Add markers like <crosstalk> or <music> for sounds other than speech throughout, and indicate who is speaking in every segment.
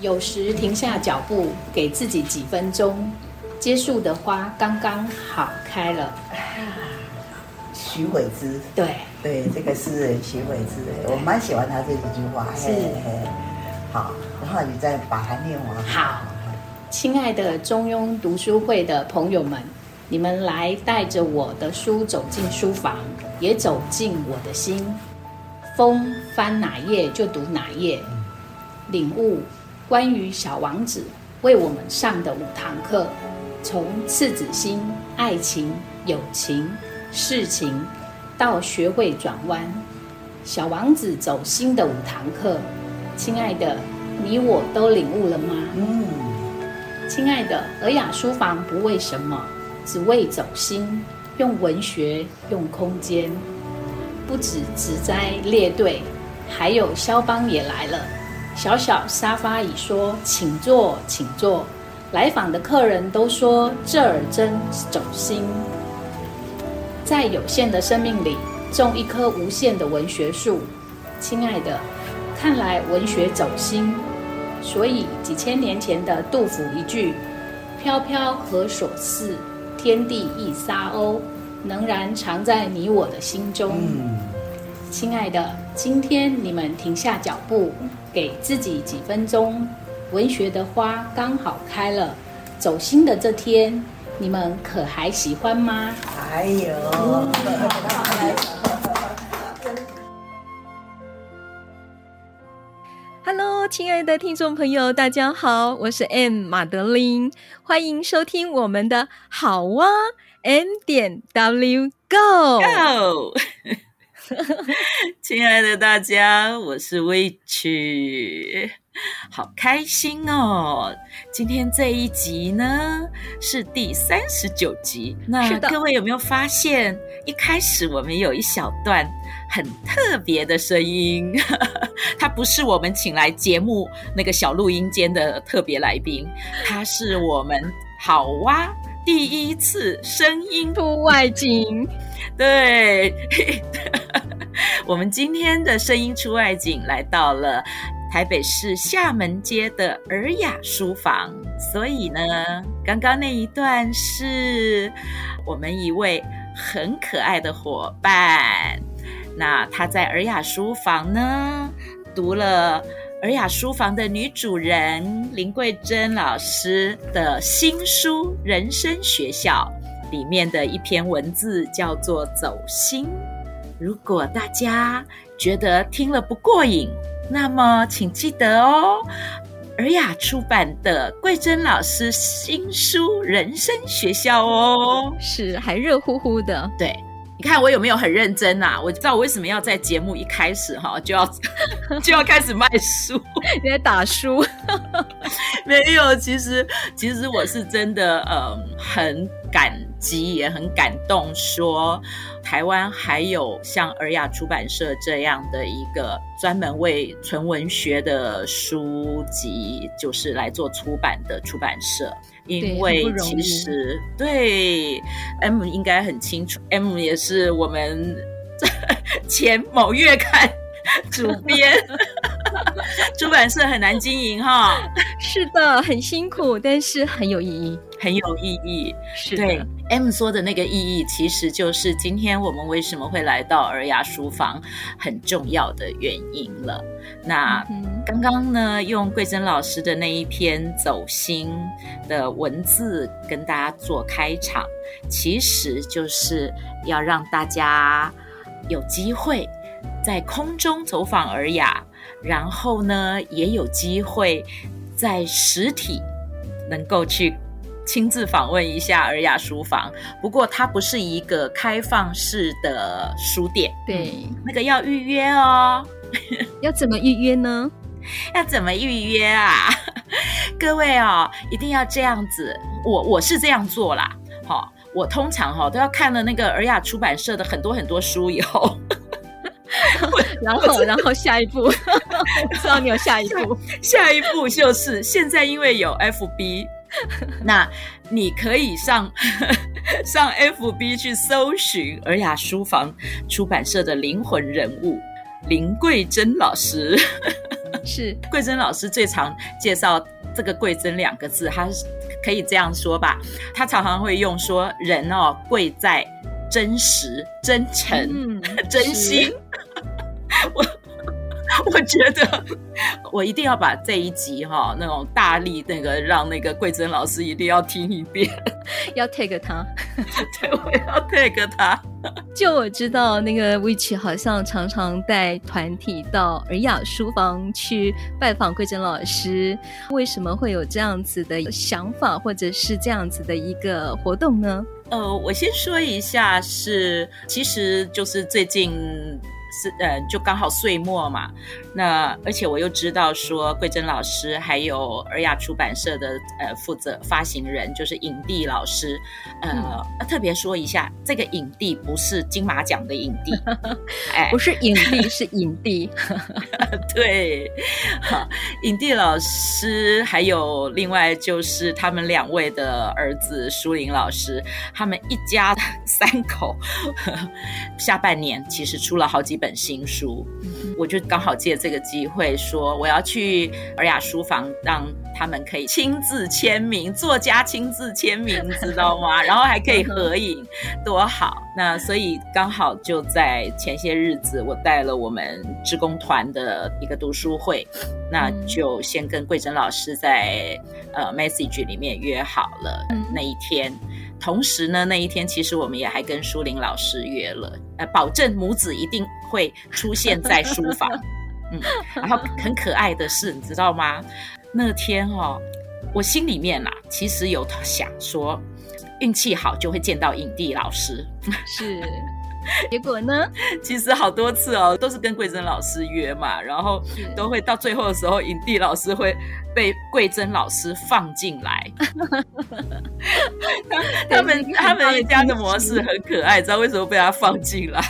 Speaker 1: 有时停下脚步，给自己几分钟，结束的花刚刚好开了。
Speaker 2: 许悔之，
Speaker 1: 对
Speaker 2: 对，这个诗人许悔之，我蛮喜欢他这几句话。
Speaker 1: 是，
Speaker 2: 好，然后你再把它念完。
Speaker 1: 好，亲爱的中庸读书会的朋友们，你们来带着我的书走进书房，也走进我的心。风翻哪页就读哪页，领悟。关于小王子为我们上的五堂课，从赤子心、爱情、友情、事情，到学会转弯，小王子走心的五堂课，亲爱的，你我都领悟了吗？
Speaker 2: 嗯，
Speaker 1: 亲爱的，尔雅书房不为什么，只为走心，用文学，用空间，不止植栽列队，还有肖邦也来了。小小沙发椅说：“请坐，请坐。”来访的客人都说：“这儿真走心。”在有限的生命里种一棵无限的文学树，亲爱的，看来文学走心。所以几千年前的杜甫一句“飘飘何所似，天地一沙鸥”，仍然藏在你我的心中。
Speaker 2: 嗯，
Speaker 1: 亲爱的，今天你们停下脚步。给自己几分钟，文学的花刚好开了。走心的这天，你们可还喜欢吗？
Speaker 2: 还有。
Speaker 3: Hello，亲爱的听众朋友，大家好，我是 M 马德琳，欢迎收听我们的好哇 M 点 W Go。
Speaker 4: Go <laughs> 亲爱的大家，我是 Witch，好开心哦！今天这一集呢是第三十九集。那各位有没有发现，一开始我们有一小段很特别的声音？<laughs> 它不是我们请来节目那个小录音间的特别来宾，他是我们好哇第一次声音
Speaker 3: 出外景。
Speaker 4: 对。<laughs> 我们今天的声音出外景，来到了台北市厦门街的尔雅书房。所以呢，刚刚那一段是我们一位很可爱的伙伴。那他在尔雅书房呢，读了尔雅书房的女主人林桂珍老师的新书《人生学校》里面的一篇文字，叫做《走心》。如果大家觉得听了不过瘾，那么请记得哦，尔雅出版的桂珍老师新书《人生学校》哦，
Speaker 3: 是还热乎乎的。
Speaker 4: 对，你看我有没有很认真啊？我知道我为什么要在节目一开始哈就要 <laughs> 就要开始卖书，<laughs>
Speaker 3: 你在打书？<laughs>
Speaker 4: 没有，其实其实我是真的嗯很感激，也很感动说。台湾还有像尔雅出版社这样的一个专门为纯文学的书籍，就是来做出版的出版社。因为其实对，对 M 应该很清楚，M 也是我们 <laughs> 前某月刊 <laughs> 主编。<laughs> 出版社很难经营哈，
Speaker 3: 是的，很辛苦，但是很有意义，
Speaker 4: 很有意义。
Speaker 3: 是的。
Speaker 4: 对 M 说的那个意义，其实就是今天我们为什么会来到尔雅书房很重要的原因了。那刚刚呢，用桂珍老师的那一篇走心的文字跟大家做开场，其实就是要让大家有机会在空中走访尔雅。然后呢，也有机会在实体能够去亲自访问一下尔雅书房。不过它不是一个开放式的书店，
Speaker 3: 对，
Speaker 4: 那个要预约哦。
Speaker 3: 要怎么预约呢？<laughs>
Speaker 4: 要怎么预约啊？各位啊、哦，一定要这样子。我我是这样做啦，好、哦，我通常哈、哦、都要看了那个尔雅出版社的很多很多书以后，<laughs>
Speaker 3: 然后然后下一步，我知道你有下一步，
Speaker 4: 下，下一步就是现在因为有 FB，<laughs> 那你可以上上 FB 去搜寻尔雅书房出版社的灵魂人物林桂珍老师。<laughs>
Speaker 3: 是
Speaker 4: 桂珍老师最常介绍这个“桂珍”两个字，他可以这样说吧？他常常会用说：“人哦，贵在真实、真诚、嗯、真心。” <laughs> 我。我觉得我一定要把这一集哈、哦、那种大力那个让那个桂珍老师一定要听一遍，<laughs>
Speaker 3: 要 take 他，
Speaker 4: 对，我要 take 他。
Speaker 3: 就我知道那个 Witch 好像常常带团体到尔雅书房去拜访桂珍老师，为什么会有这样子的想法，或者是这样子的一个活动呢？
Speaker 4: 呃，我先说一下是，是其实就是最近。是呃，就刚好岁末嘛。那而且我又知道说，桂珍老师还有尔雅出版社的呃负责发行人就是影帝老师，呃，嗯、特别说一下，这个影帝不是金马奖的影帝，<laughs>
Speaker 3: 哎，不是影帝，是影帝。<laughs>
Speaker 4: 对，好，影帝老师还有另外就是他们两位的儿子舒林老师，他们一家三口 <laughs> 下半年其实出了好几本新书，嗯、我就刚好借这个机会说，我要去尔雅书房，让他们可以亲自签名，作家亲自签名，知道吗？然后还可以合影，多好！那所以刚好就在前些日子，我带了我们职工团的一个读书会，那就先跟桂珍老师在呃 message 里面约好了那一天。同时呢，那一天其实我们也还跟舒林老师约了，呃，保证母子一定会出现在书房。<laughs> 嗯，然后很可爱的是，你知道吗？那天哦，我心里面啦，其实有想说，运气好就会见到影帝老师。
Speaker 3: 是。<laughs> 结果呢？
Speaker 4: 其实好多次哦，都是跟桂珍老师约嘛，然后都会到最后的时候，影帝老师会被桂珍老师放进来。<laughs> 他们他们家的模式很可爱，知道为什么被他放进来？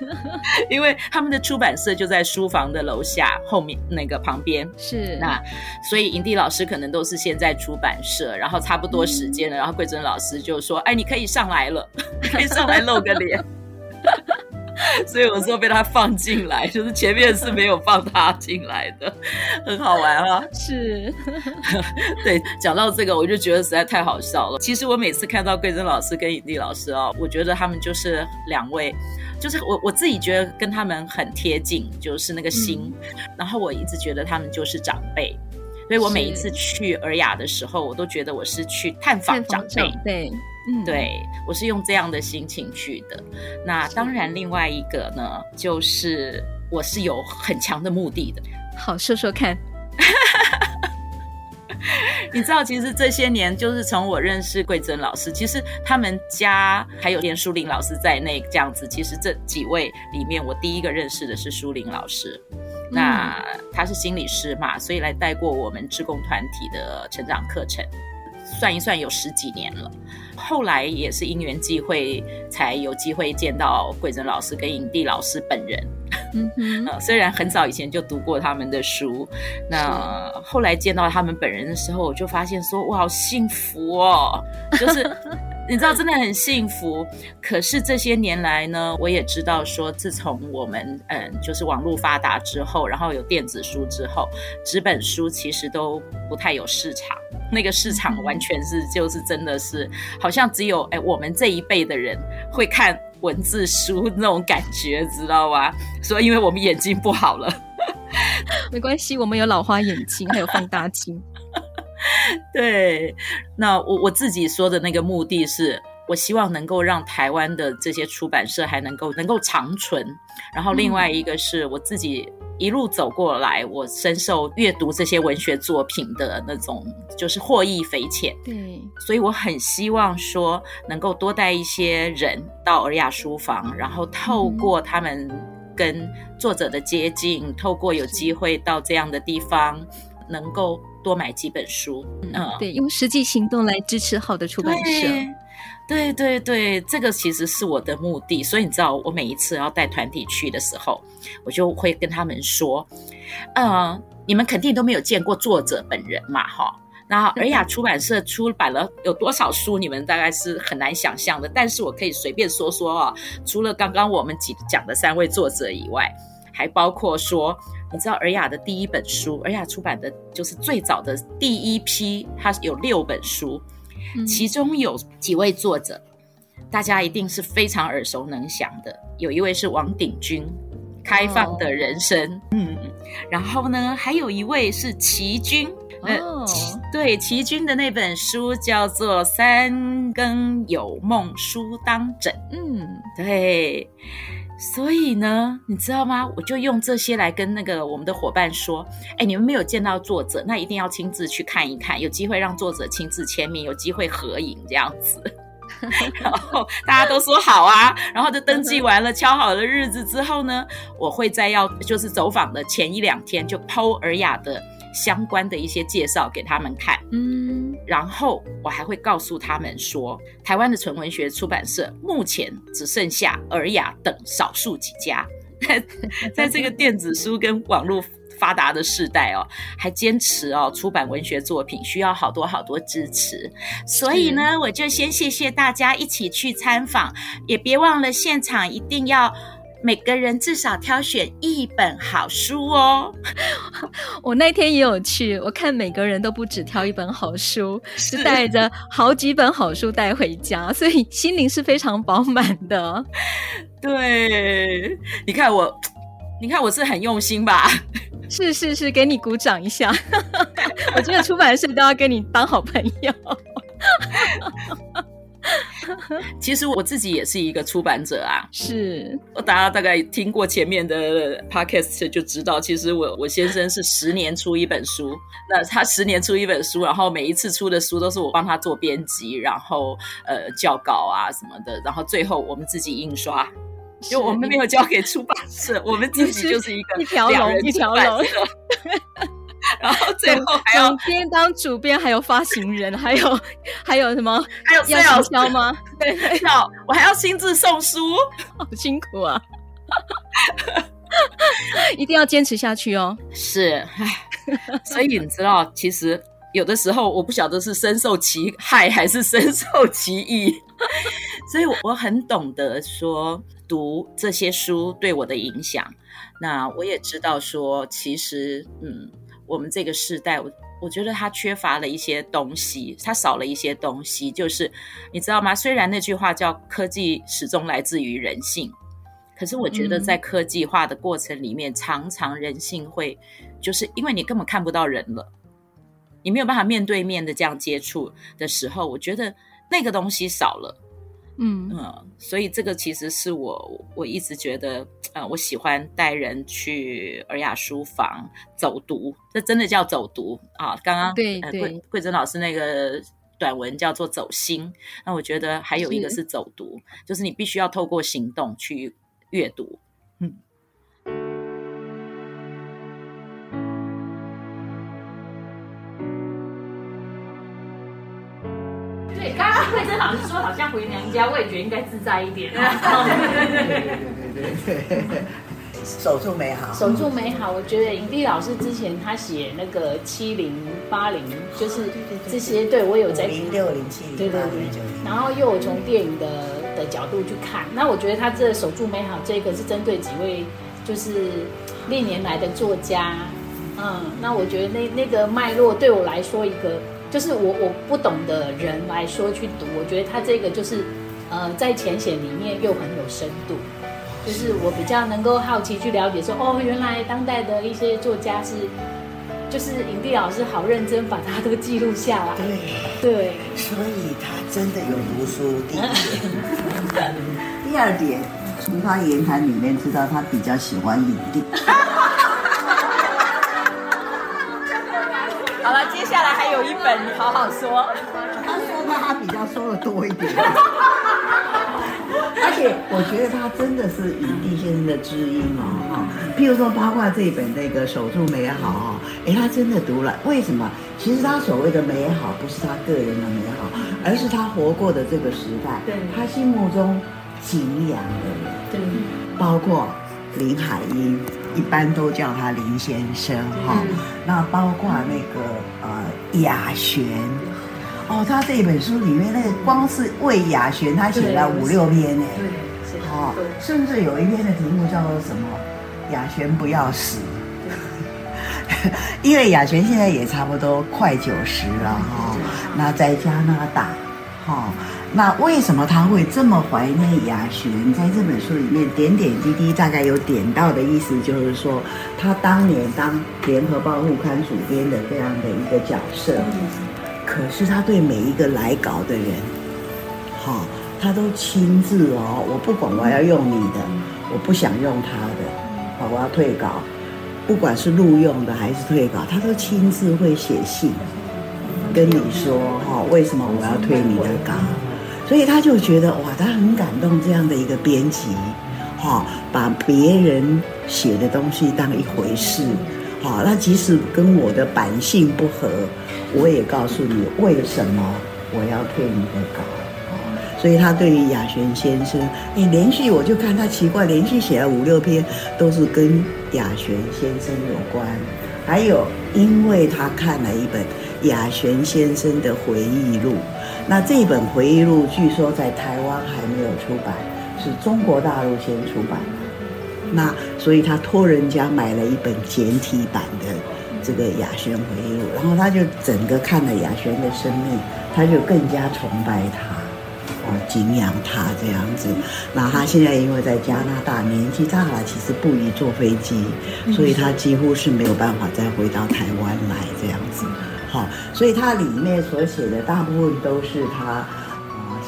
Speaker 4: <laughs> 因为他们的出版社就在书房的楼下后面那个旁边。
Speaker 3: 是
Speaker 4: 那，所以影帝老师可能都是先在出版社，然后差不多时间了，嗯、然后桂珍老师就说：“哎，你可以上来了，可以上来露个脸。” <laughs> 所以我说被他放进来，就是前面是没有放他进来的，很好玩啊。<laughs>
Speaker 3: 是，<laughs>
Speaker 4: 对，讲到这个，我就觉得实在太好笑了。其实我每次看到桂珍老师跟影帝老师哦，我觉得他们就是两位，就是我我自己觉得跟他们很贴近，就是那个心。嗯、然后我一直觉得他们就是长辈，所以我每一次去尔雅的时候，我都觉得我是去探访长辈。
Speaker 3: 对。
Speaker 4: 嗯，对，我是用这样的心情去的。那当然，另外一个呢，就是我是有很强的目的的。
Speaker 3: 好，说说看。<laughs>
Speaker 4: 你知道，其实这些年，就是从我认识桂珍老师，其实他们家还有连舒林老师在内，这样子。其实这几位里面，我第一个认识的是舒林老师。那他是心理师嘛，所以来带过我们志工团体的成长课程。算一算，有十几年了。后来也是因缘际会，才有机会见到桂珍老师跟影帝老师本人。嗯 <laughs> 虽然很早以前就读过他们的书，那后来见到他们本人的时候，我就发现说，哇，好幸福哦！就是你知道，真的很幸福。可是这些年来呢，我也知道说，自从我们嗯，就是网络发达之后，然后有电子书之后，纸本书其实都不太有市场。那个市场完全是就是真的是，好像只有哎我们这一辈的人会看文字书那种感觉，知道吗？所以因为我们眼睛不好了，
Speaker 3: 没关系，我们有老花眼镜，还有放大镜。<laughs>
Speaker 4: 对，那我我自己说的那个目的是，我希望能够让台湾的这些出版社还能够能够长存，然后另外一个是我自己。一路走过来，我深受阅读这些文学作品的那种，就是获益匪浅。
Speaker 3: 对，
Speaker 4: 所以我很希望说，能够多带一些人到尔雅书房，然后透过他们跟作者的接近，透过有机会到这样的地方，能够多买几本书。
Speaker 3: 嗯，嗯对，用实际行动来支持好的出版社。
Speaker 4: 对对对，这个其实是我的目的。所以你知道，我每一次要带团体去的时候，我就会跟他们说：“呃，你们肯定都没有见过作者本人嘛，哈。”然后，尔雅出版社出版了有多少书，你们大概是很难想象的。但是我可以随便说说啊，除了刚刚我们几讲的三位作者以外，还包括说，你知道尔雅的第一本书，尔雅出版的就是最早的第一批，它有六本书，其中有几位作者，大家一定是非常耳熟能详的。有一位是王鼎钧，《开放的人生》，嗯，然后呢，还有一位是齐军。呃，对，齐军的那本书叫做《三更有梦书当枕》。嗯，对。所以呢，你知道吗？我就用这些来跟那个我们的伙伴说：哎，你们没有见到作者，那一定要亲自去看一看，有机会让作者亲自签名，有机会合影这样子。<laughs> 然后大家都说好啊，然后就登记完了，敲好了日子之后呢，我会在要就是走访的前一两天就 po 尔雅的。相关的一些介绍给他们看，嗯，然后我还会告诉他们说，台湾的纯文学出版社目前只剩下尔雅等少数几家，<laughs> <laughs> 在这个电子书跟网络发达的时代哦，还坚持哦出版文学作品需要好多好多支持，所以呢，我就先谢谢大家一起去参访，也别忘了现场一定要。每个人至少挑选一本好书哦。<laughs>
Speaker 3: 我那天也有去，我看每个人都不止挑一本好书，是带着好几本好书带回家，所以心灵是非常饱满的。<laughs>
Speaker 4: 对，你看我，你看我是很用心吧？<laughs>
Speaker 3: 是是是，给你鼓掌一下。我觉得出版社都要跟你当好朋友。<laughs>
Speaker 4: 其实我自己也是一个出版者啊，<laughs>
Speaker 3: 是。
Speaker 4: 大家大概听过前面的 podcast 就知道，其实我我先生是十年出一本书，那他十年出一本书，然后每一次出的书都是我帮他做编辑，然后呃校稿啊什么的，然后最后我们自己印刷，就我们没有交给出版社，我们自己就是一个
Speaker 3: 一条龙一条龙。<laughs>
Speaker 4: 然后最后还要
Speaker 3: 总编当主编，还有发行人，还有还有什么？<laughs>
Speaker 4: 还有
Speaker 3: 要营销吗？
Speaker 4: 对，要我还要亲自送书，<laughs>
Speaker 3: 好辛苦啊！<laughs> 一定要坚持下去哦。
Speaker 4: 是，唉，所以你知道，其实有的时候我不晓得是深受其害还是深受其益，所以我很懂得说读这些书对我的影响。那我也知道说，其实嗯。我们这个时代，我我觉得它缺乏了一些东西，它少了一些东西。就是你知道吗？虽然那句话叫“科技始终来自于人性”，可是我觉得在科技化的过程里面，嗯、常常人性会，就是因为你根本看不到人了，你没有办法面对面的这样接触的时候，我觉得那个东西少了。嗯嗯，所以这个其实是我我一直觉得，呃，我喜欢带人去尔雅书房走读，这真的叫走读啊！刚刚
Speaker 3: 对对，
Speaker 4: 桂桂珍老师那个短文叫做走心，那我觉得还有一个是走读，是就是你必须要透过行动去阅读。
Speaker 1: 慧珍老师说，好像回娘家，我也觉得应该自在一点。<laughs> 对
Speaker 2: 对对对对，守住美好，
Speaker 1: 守住美好。我觉得影帝老师之前他写那个七零八零，就是这些，对我有在
Speaker 2: 零六零七零对对对，
Speaker 1: 然后又有从电影的的角度去看。那我觉得他这守住美好这个是针对几位就是历年来的作家。嗯，那我觉得那那个脉络对我来说一个。就是我我不懂的人来说去读，我觉得他这个就是，呃，在浅显里面又很有深度，就是我比较能够好奇去了解说，哦，原来当代的一些作家是，就是影帝老师好认真把它都记录下来。
Speaker 2: 对对，所以他真的有读书。第一点，<laughs> 第二点，从他言谈里面知道他比较喜欢影帝。<laughs>
Speaker 4: 好了，接下来还有一本，你好好说。
Speaker 2: 他说他他比较说的多一点，<laughs> 而且我觉得他真的是影帝先生的知音哦，哈。譬如说，包括这一本那个守住美好哦，哎，他真的读了，为什么？其实他所谓的美好，不是他个人的美好，而是他活过的这个时代，对，他心目中敬仰的人，对，包括林海音。一般都叫他林先生哈，那包括那个呃雅璇，哦，他这本书里面那个光是为雅璇他写了五六篇呢，对，哦，甚至有一篇的题目叫做什么？雅璇不要死，<laughs> 因为雅璇现在也差不多快九十了哈，那在加拿大，哈。那为什么他会这么怀念雅璇？在这本书里面点点滴滴大概有点到的意思，就是说他当年当联合报副刊主编的这样的一个角色，可是他对每一个来稿的人，哈，他都亲自哦，我不管我要用你的，我不想用他的，好，我要退稿，不管是录用的还是退稿，他都亲自会写信跟你说，哈，为什么我要退你的稿？所以他就觉得哇，他很感动这样的一个编辑，哈，把别人写的东西当一回事，好，那即使跟我的版性不合，我也告诉你为什么我要退你的稿。所以他对于雅璇先生，哎，连续我就看他奇怪，连续写了五六篇都是跟雅璇先生有关，还有因为他看了一本雅璇先生的回忆录。那这一本回忆录据说在台湾还没有出版，是中国大陆先出版的。那所以他托人家买了一本简体版的这个雅轩回忆录，然后他就整个看了雅轩的生命，他就更加崇拜他，哦，敬仰他这样子。那他现在因为在加拿大，年纪大了，其实不宜坐飞机，所以他几乎是没有办法再回到台湾来这样子。好，所以他里面所写的大部分都是他啊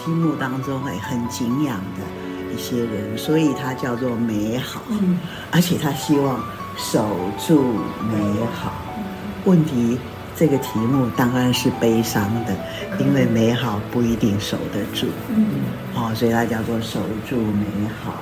Speaker 2: 心目当中哎很敬仰的一些人，所以他叫做美好，而且他希望守住美好。问题这个题目当然是悲伤的，因为美好不一定守得住。嗯，好，所以他叫做守住美好。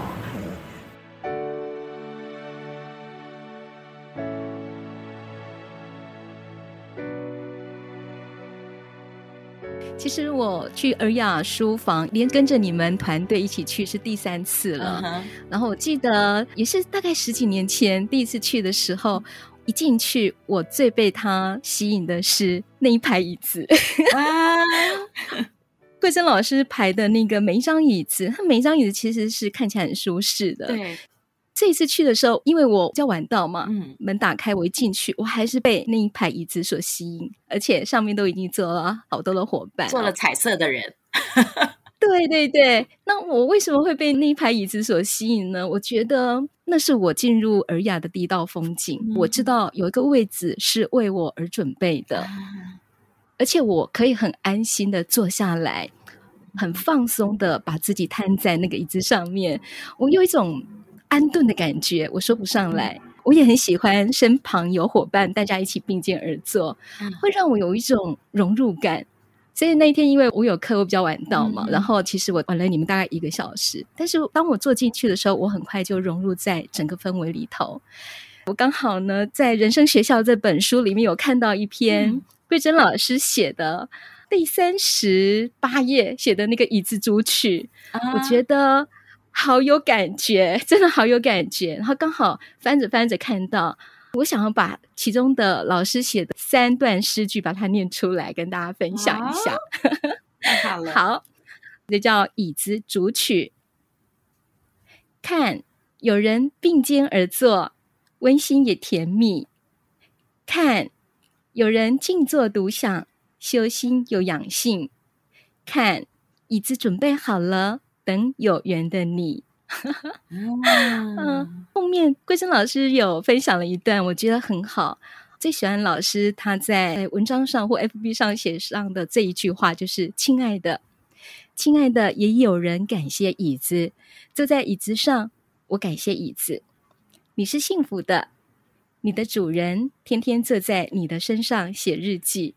Speaker 3: 其实我去尔雅书房，连跟着你们团队一起去是第三次了。Uh -huh. 然后我记得也是大概十几年前第一次去的时候，一进去我最被他吸引的是那一排椅子。啊，<laughs> 桂珍老师排的那个每一张椅子，他每一张椅子其实是看起来很舒适的。对。这一次去的时候，因为我比较晚到嘛，嗯，门打开，我一进去，我还是被那一排椅子所吸引，而且上面都已经坐了好多的伙伴，
Speaker 4: 坐了彩色的人。<laughs>
Speaker 3: 对对对，那我为什么会被那一排椅子所吸引呢？我觉得那是我进入尔雅的第一道风景，嗯，我知道有一个位置是为我而准备的，嗯，而且我可以很安心的坐下来，很放松的把自己瘫在那个椅子上面，我有一种。安顿的感觉，我说不上来。我也很喜欢身旁有伙伴，大家一起并肩而坐，会让我有一种融入感。所以那一天，因为我有课，我比较晚到嘛，然后其实我晚了你们大概一个小时。但是当我坐进去的时候，我很快就融入在整个氛围里头。我刚好呢，在人生学校这本书里面有看到一篇桂珍老师写的第三十八页写的那个椅子组曲，我觉得。好有感觉，<laughs> 真的好有感觉。然后刚好翻着翻着看到，我想要把其中的老师写的三段诗句把它念出来，跟大家分享一下。
Speaker 4: 太好了，<laughs>
Speaker 3: 好，这叫《椅子组曲》。看，有人并肩而坐，温馨也甜蜜；看，有人静坐独享，修心又养性；看，椅子准备好了。等有缘的你，<laughs> 嗯，后面桂珍老师有分享了一段，我觉得很好。最喜欢老师他在文章上或 FB 上写上的这一句话，就是“亲爱的，亲爱的”，也有人感谢椅子，坐在椅子上，我感谢椅子。你是幸福的，你的主人天天坐在你的身上写日记。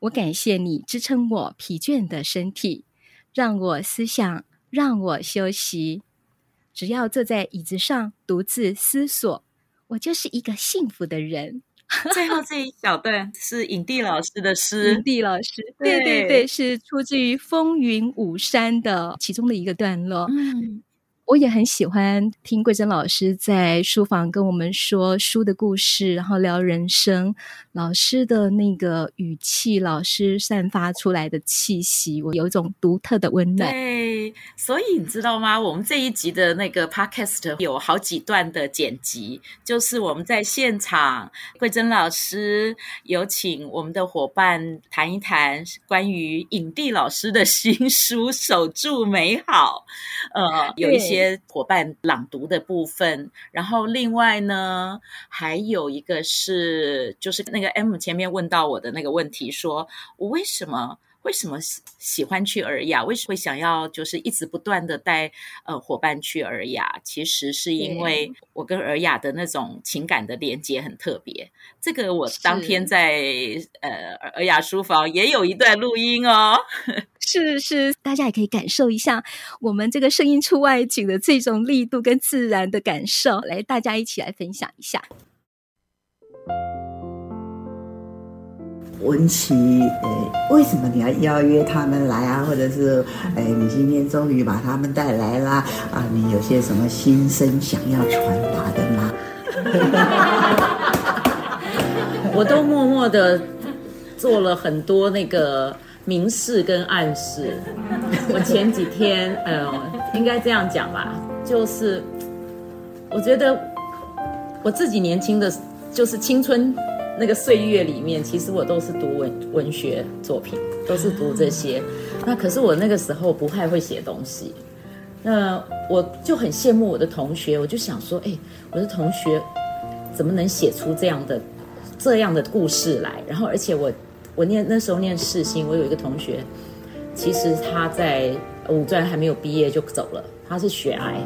Speaker 3: 我感谢你支撑我疲倦的身体，让我思想，让我休息。只要坐在椅子上独自思索，我就是一个幸福的人。<laughs>
Speaker 5: 最后这一小段是影帝老师的诗，
Speaker 3: 影帝老师，对对对，是出自于《风云五山》的其中的一个段落。嗯。我也很喜欢听桂珍老师在书房跟我们说书的故事，然后聊人生。老师的那个语气，老师散发出来的气息，我有一种独特的温暖。
Speaker 5: 对，所以你知道吗？我们这一集的那个 podcast 有好几段的剪辑，就是我们在现场，桂珍老师有请我们的伙伴谈一谈关于影帝老师的新书《守住美好》。呃，有一些。伙伴朗读的部分，然后另外呢，还有一个是，就是那个 M 前面问到我的那个问题，说我为什么？为什么喜欢去尔雅？为什么会想要就是一直不断的带呃伙伴去尔雅？其实是因为我跟尔雅的那种情感的连接很特别。这个我当天在呃尔雅书房也有一段录音哦。<laughs>
Speaker 3: 是是，大家也可以感受一下我们这个声音出外景的这种力度跟自然的感受。来，大家一起来分享一下。
Speaker 2: 文琪，诶，为什么你要邀约他们来啊？或者是，诶，你今天终于把他们带来啦？啊，你有些什么心声想要传达的吗？<laughs>
Speaker 4: 我都默默的做了很多那个明示跟暗示。我前几天，呃，应该这样讲吧，就是我觉得我自己年轻的，就是青春。那个岁月里面，其实我都是读文文学作品，都是读这些。那可是我那个时候不太会写东西，那我就很羡慕我的同学，我就想说，哎，我的同学怎么能写出这样的这样的故事来？然后，而且我我念那时候念世新，我有一个同学，其实他在五专还没有毕业就走了，他是血癌，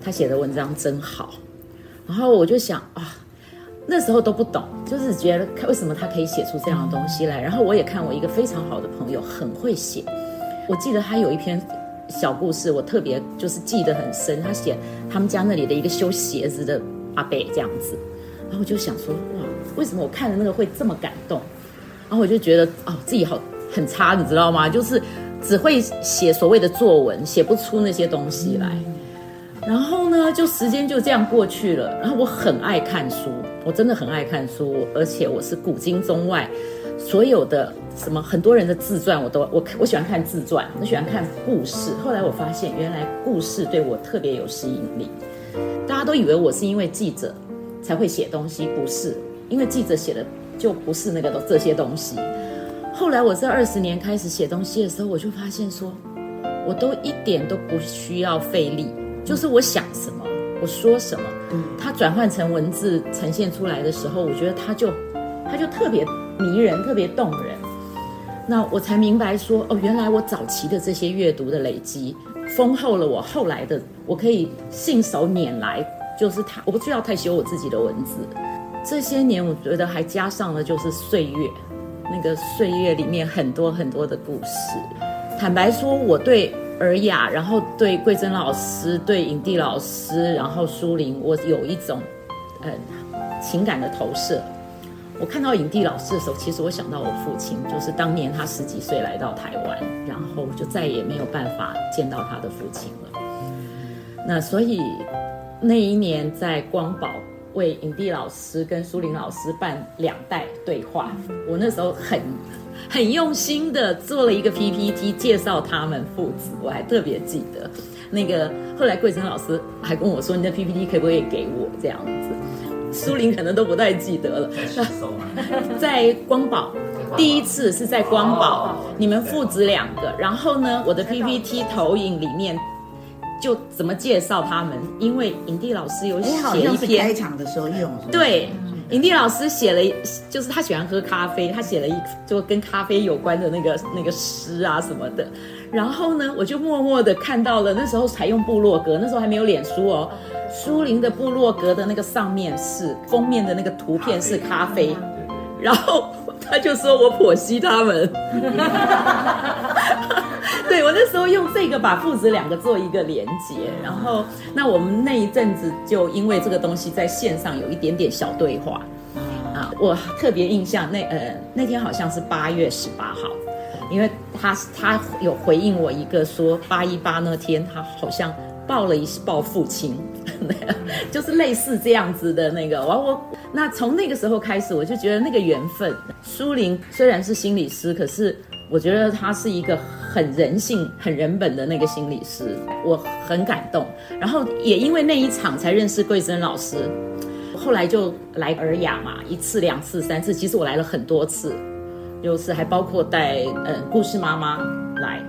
Speaker 4: 他写的文章真好。然后我就想啊。那时候都不懂，就是觉得看为什么他可以写出这样的东西来。然后我也看我一个非常好的朋友很会写，我记得他有一篇小故事，我特别就是记得很深。他写他们家那里的一个修鞋子的阿伯这样子，然后我就想说哇，为什么我看的那个会这么感动？然后我就觉得哦，自己好很差，你知道吗？就是只会写所谓的作文，写不出那些东西来。然后呢，就时间就这样过去了。然后我很爱看书，我真的很爱看书，而且我是古今中外所有的什么很多人的自传，我都我我喜欢看自传，我喜欢看故事。后来我发现，原来故事对我特别有吸引力。大家都以为我是因为记者才会写东西，不是，因为记者写的就不是那个这些东西。后来我这二十年开始写东西的时候，我就发现说，我都一点都不需要费力。就是我想什么，我说什么，它转换成文字呈现出来的时候，我觉得它就，它就特别迷人，特别动人。那我才明白说，哦，原来我早期的这些阅读的累积，丰厚了我后来的，我可以信手拈来，就是它，我不需要太修我自己的文字。这些年，我觉得还加上了就是岁月，那个岁月里面很多很多的故事。坦白说，我对。尔雅，然后对桂珍老师、对影帝老师，然后苏林，我有一种，呃，情感的投射。我看到影帝老师的时候，其实我想到我父亲，就是当年他十几岁来到台湾，然后就再也没有办法见到他的父亲了。那所以那一年在光宝为影帝老师跟苏林老师办两代对话，我那时候很。很用心的做了一个 PPT 介绍他们父子，我还特别记得。那个后来桂珍老师还跟我说：“你的 PPT 可不可以给我？”这样子，苏林可能都不太记得了。在光宝，第一次是在光宝，你们父子两个。然后呢，我的 PPT 投影里面就怎么介绍他们？因为影帝老师有写一篇
Speaker 2: 开场的时候用，
Speaker 4: 对。
Speaker 6: 营地老师写了一，就是他喜欢喝咖啡，他写了一就跟咖啡有关的那个那个诗啊什么的。然后呢，我就默默的看到了，那时候才用部落格，那时候还没有脸书哦。苏林的部落格的那个上面是封面的那个图片是咖啡，然后他就说我剖析他们。<laughs> <laughs> 对，我那时候用这个把父子两个做一个连接，然后那我们那一阵子就因为这个东西在线上有一点点小对话啊，我特别印象那呃那天好像是八月十八号，因为他他有回应我一个说八一八那天他好像抱了一抱父亲，<laughs> 就是类似这样子的那个，我我那从那个时候开始我就觉得那个缘分，苏玲虽然是心理师，可是。我觉得他是一个很人性、很人本的那个心理师，我很感动。然后也因为那一场才认识桂珍老师，后来就来尔雅嘛，一次、两次、三次，其实我来了很多次，有次还包括带嗯故事妈妈来。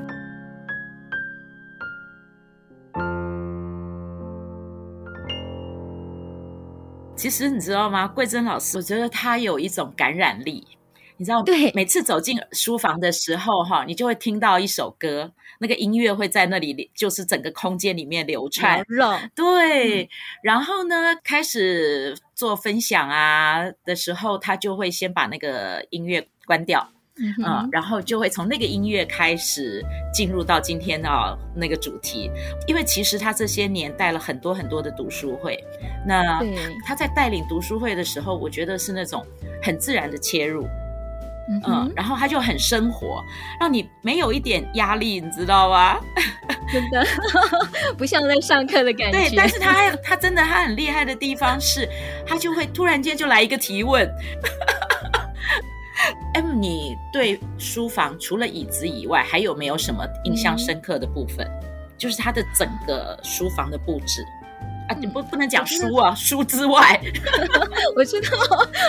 Speaker 4: 其实你知道吗？桂珍老师，我觉得他有一种感染力。你知道，
Speaker 3: 对，
Speaker 4: 每次走进书房的时候，哈，你就会听到一首歌，那个音乐会在那里，就是整个空间里面流传。对、嗯，然后呢，开始做分享啊的时候，他就会先把那个音乐关掉，嗯，嗯，然后就会从那个音乐开始进入到今天的那个主题。因为其实他这些年带了很多很多的读书会，那他在带领读书会的时候，我觉得是那种很自然的切入。嗯，嗯，然后他就很生活，让你没有一点压力，你知道吗？<laughs>
Speaker 3: 真的 <laughs> 不像在上课的感觉。
Speaker 4: 对，但是他他真的他很厉害的地方是，他就会突然间就来一个提问。<laughs> M，你对书房除了椅子以外，还有没有什么印象深刻的部分？嗯、就是他的整个书房的布置。啊，你不不能讲书啊，书之外，<laughs>
Speaker 3: 我知道，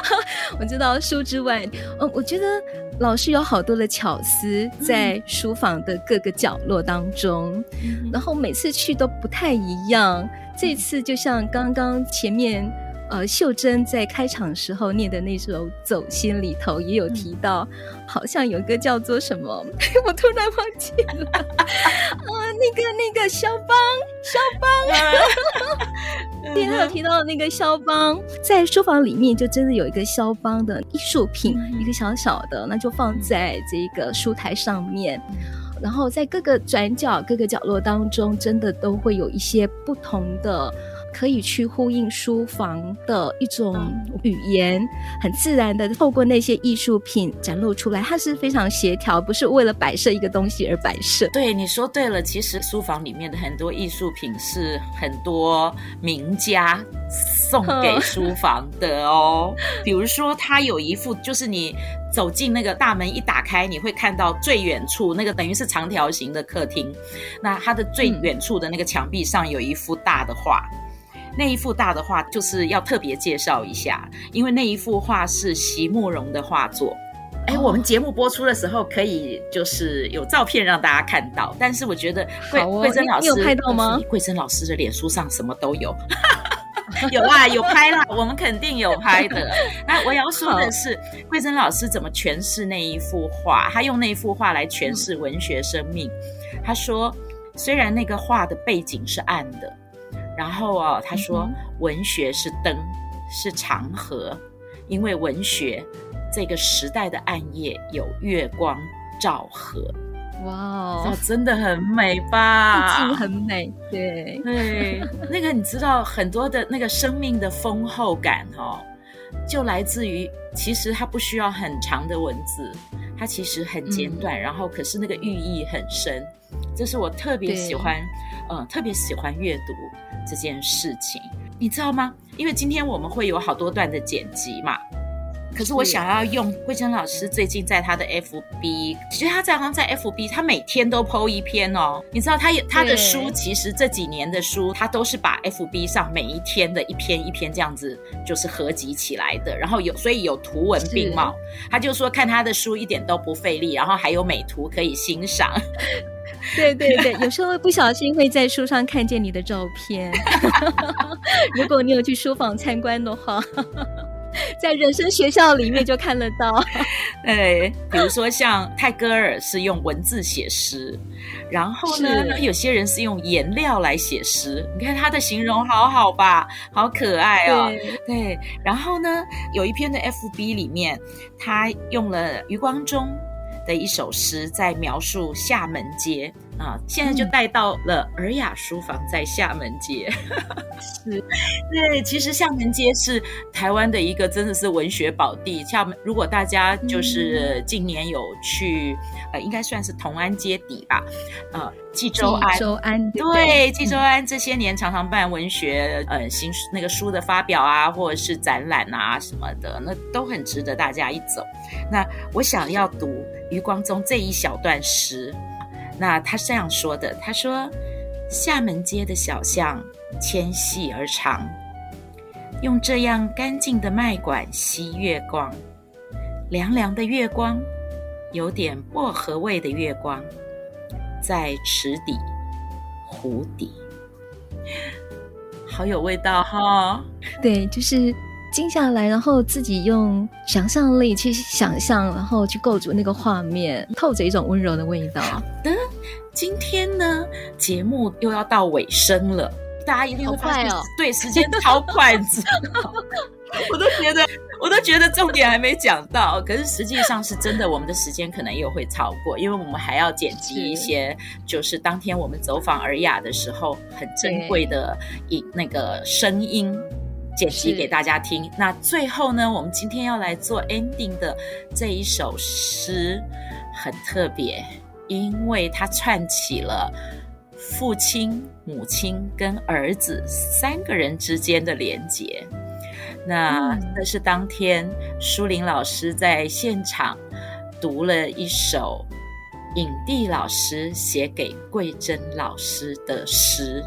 Speaker 3: <laughs> 我知道书之外，嗯，我觉得老师有好多的巧思在书房的各个角落当中，嗯、然后每次去都不太一样。这次就像刚刚前面。呃，秀珍在开场时候念的那首《走心》里头也有提到，嗯、好像有个叫做什么，<laughs> 我突然忘记了。啊，那个那个肖邦，肖邦，对，他有提到那个肖邦，在书房里面就真的有一个肖邦的艺术品，嗯、一个小小的，那就放在这个书台上面，嗯、然后在各个转角、各个角落当中，真的都会有一些不同的。可以去呼应书房的一种语言，很自然的透过那些艺术品展露出来，它是非常协调，不是为了摆设一个东西而摆设。
Speaker 4: 对，你说对了，其实书房里面的很多艺术品是很多名家送给书房的哦。比如说，它有一幅，就是你走进那个大门一打开，你会看到最远处那个等于是长条形的客厅，那它的最远处的那个墙壁上有一幅大的画。那一幅大的画就是要特别介绍一下，因为那一幅画是席慕蓉的画作。哎、哦，我们节目播出的时候可以就是有照片让大家看到，但是我觉得桂桂珍老师
Speaker 3: 你有拍到吗？
Speaker 4: 桂珍老师的脸书上什么都有，<laughs> 有啊，有拍啦，<laughs> 我们肯定有拍的。那我要说的是，桂珍老师怎么诠释那一幅画？他用那一幅画来诠释文学生命。嗯、他说，虽然那个画的背景是暗的。然后哦，他说文学是灯，是长河，因为文学这个时代的暗夜有月光照河。哇、wow，真的很美吧？
Speaker 3: 意境很美，对 <laughs>
Speaker 4: 对。那个你知道，很多的那个生命的丰厚感哦，就来自于其实它不需要很长的文字，它其实很简短，嗯、然后可是那个寓意很深。这是我特别喜欢，嗯，特别喜欢阅读。这件事情你知道吗？因为今天我们会有好多段的剪辑嘛，可是我想要用桂珍老师最近在他的 FB，其实他在好像在 FB，他每天都 PO 一篇哦。你知道他有他的书，其实这几年的书，他都是把 FB 上每一天的一篇一篇这样子就是合集起来的，然后有所以有图文并茂。他就说看他的书一点都不费力，然后还有美图可以欣赏。<laughs>
Speaker 3: 对对对，有时候不小心会在书上看见你的照片。<laughs> 如果你有去书房参观的话，<laughs> 在人生学校里面就看得到。<laughs>
Speaker 4: 对，比如说像泰戈尔是用文字写诗，然后呢，有些人是用颜料来写诗。你看他的形容好好吧，好可爱哦。对，对，然后呢，有一篇的 FB 里面，他用了余光中的一首诗在描述厦门街。啊，现在就带到了尔雅书房在厦门街。是，<laughs> 对，其实厦门街是台湾的一个真的是文学宝地。厦门，如果大家就是近年有去，嗯、呃，应该算是同安街底吧，呃，济州安，
Speaker 3: 纪州安，
Speaker 4: 对，济，州安这些年常常办文学，呃，新那个书的发表啊，或者是展览啊什么的，那都很值得大家一走。那我想要读余光中这一小段诗。那他这样说的，他说：“厦门街的小巷纤细而长，用这样干净的麦管吸月光，凉凉的月光，有点薄荷味的月光，在池底、湖底，<laughs> 好有味道哈、
Speaker 3: 对，就是。”静下来，然后自己用想象力去想象，然后去构筑那个画面，透着一种温柔的味道。
Speaker 4: 好的，今天呢，节目又要到尾声了，大家一定会发现，哦、对，时间超快，<laughs> 我都觉得，我都觉得重点还没讲到，可是实际上是真的，我们的时间可能又会超过，因为我们还要剪辑一些，就是当天我们走访尔雅的时候很珍贵的一那个声音。剪辑给大家听。那最后呢，我们今天要来做 ending 的这一首诗很特别，因为它串起了父亲、母亲跟儿子三个人之间的连结。那那是当天舒林老师在现场读了一首影帝老师写给桂珍老师的诗。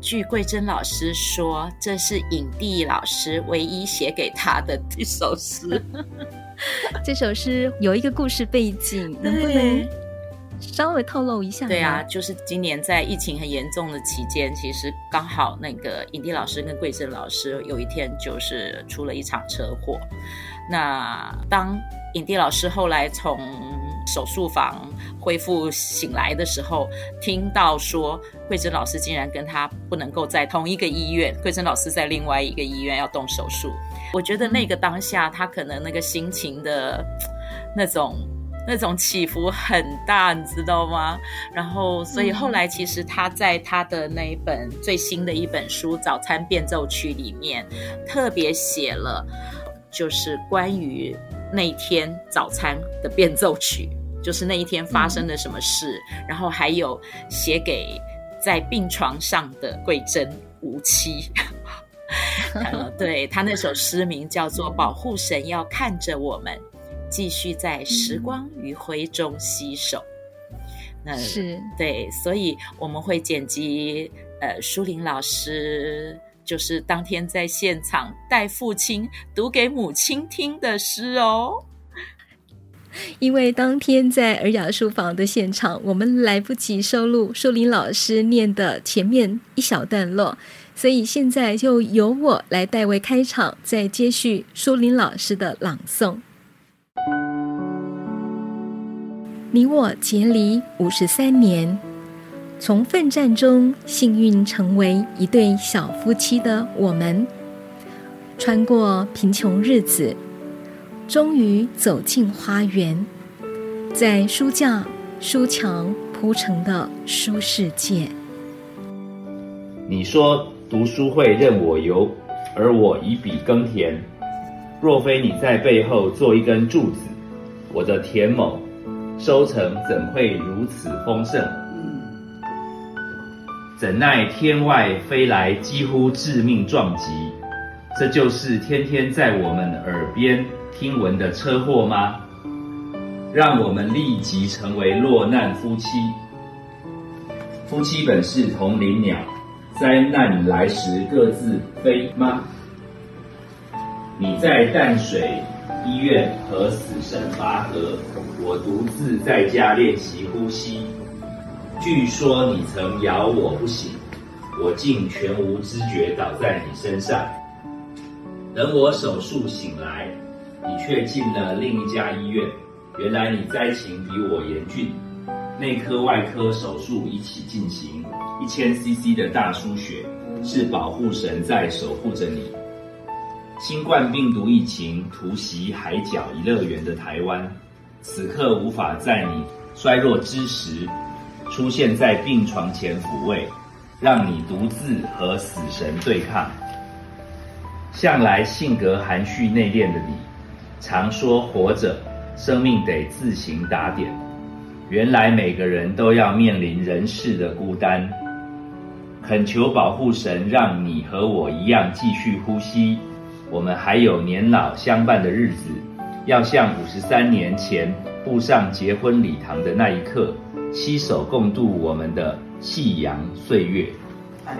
Speaker 4: 据桂珍老师说，这是影帝老师唯一写给他的一首诗。<laughs>
Speaker 3: 这首诗有一个故事背景，<laughs> 能不能稍微透露一下？
Speaker 4: 对啊，就是今年在疫情很严重的期间，其实刚好那个影帝老师跟桂珍老师有一天就是出了一场车祸。那当影帝老师后来从手术房恢复醒来的时候，听到说桂珍老师竟然跟他不能够在同一个医院，桂珍老师在另外一个医院要动手术。我觉得那个当下他可能那个心情的那种那种起伏很大，你知道吗？然后所以后来其实他在他的那一本最新的一本书《早餐变奏曲》里面特别写了，就是关于那天早餐的变奏曲。就是那一天发生了什么事，嗯、然后还有写给在病床上的桂珍无期。呃、<laughs> 对，他那首诗名叫做《保护神要看着我们，继续在时光余晖中洗手》。那是对，所以我们会剪辑呃，舒林老师就是当天在现场带父亲读给母亲听的诗哦。
Speaker 3: 因为当天在尔雅书房的现场，我们来不及收录舒琳老师念的前面一小段落，所以现在就由我来代为开场，再接续舒琳老师的朗诵。你我结离五十三年，从奋战中幸运成为一对小夫妻的我们，穿过贫穷日子。终于走进花园，在书架、书墙铺成的书世界。
Speaker 7: 你说读书会任我游，而我以笔耕田。若非你在背后做一根柱子，我的田亩收成怎会如此丰盛？怎奈天外飞来几乎致命撞击，这就是天天在我们耳边。听闻的车祸吗？让我们立即成为落难夫妻。夫妻本是同林鸟，灾难来时各自飞吗？你在淡水医院和死神拔河，我独自在家练习呼吸。据说你曾咬我不醒，我竟全无知觉倒在你身上。等我手术醒来，你却进了另一家医院。原来你灾情比我严峻，内科外科手术一起进行，一千 CC 的大输血，是保护神在守护着你。新冠病毒疫情突袭海角一乐园的台湾，此刻无法在你衰弱之时，出现在病床前抚慰，让你独自和死神对抗。向来性格含蓄内敛的你，常说活着。生命得自行打点。原来每个人都要面临人世的孤单。恳求保护神，让你和我一样继续呼吸。我们还有年老相伴的日子，要像五十三年前步上结婚礼堂的那一刻，携手共度我们的夕阳岁月。哎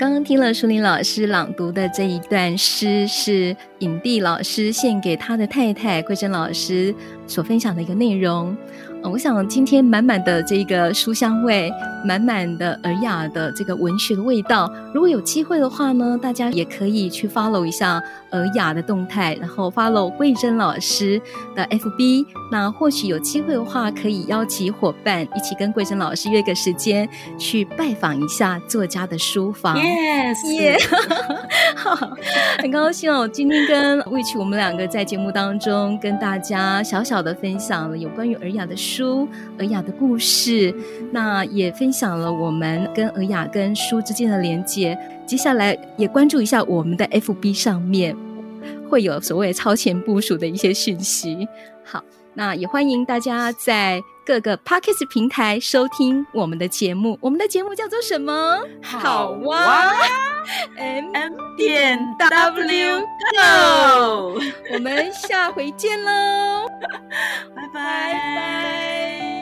Speaker 3: 刚刚听了舒林老师朗读的这一段诗，是影帝老师献给他的太太桂珍老师所分享的一个内容。我想今天满满的这个书香味，满满的尔雅的这个文学的味道。如果有机会的话呢，大家也可以去 follow 一下尔雅的动态，然后 follow 桂珍老师的 FB。那或许有机会的话，可以邀请伙伴一起跟桂珍老师约个时间去拜访一下作家的书房。
Speaker 4: Yes，
Speaker 3: 耶 <laughs> Yeah，很高兴哦，今天跟 Witch 我们两个在节目当中跟大家小小的分享了有关于尔雅的书。书尔雅的故事，那也分享了我们跟尔雅跟书之间的连接。接下来也关注一下我们的 FB 上面会有所谓超前部署的一些讯息。好，那也欢迎大家在各个 Podcast 平台收听我们的节目。我们的节目叫做什么？
Speaker 4: 好哇，M M 点 W Go。<laughs>
Speaker 3: 我们下回见喽，
Speaker 4: 拜拜。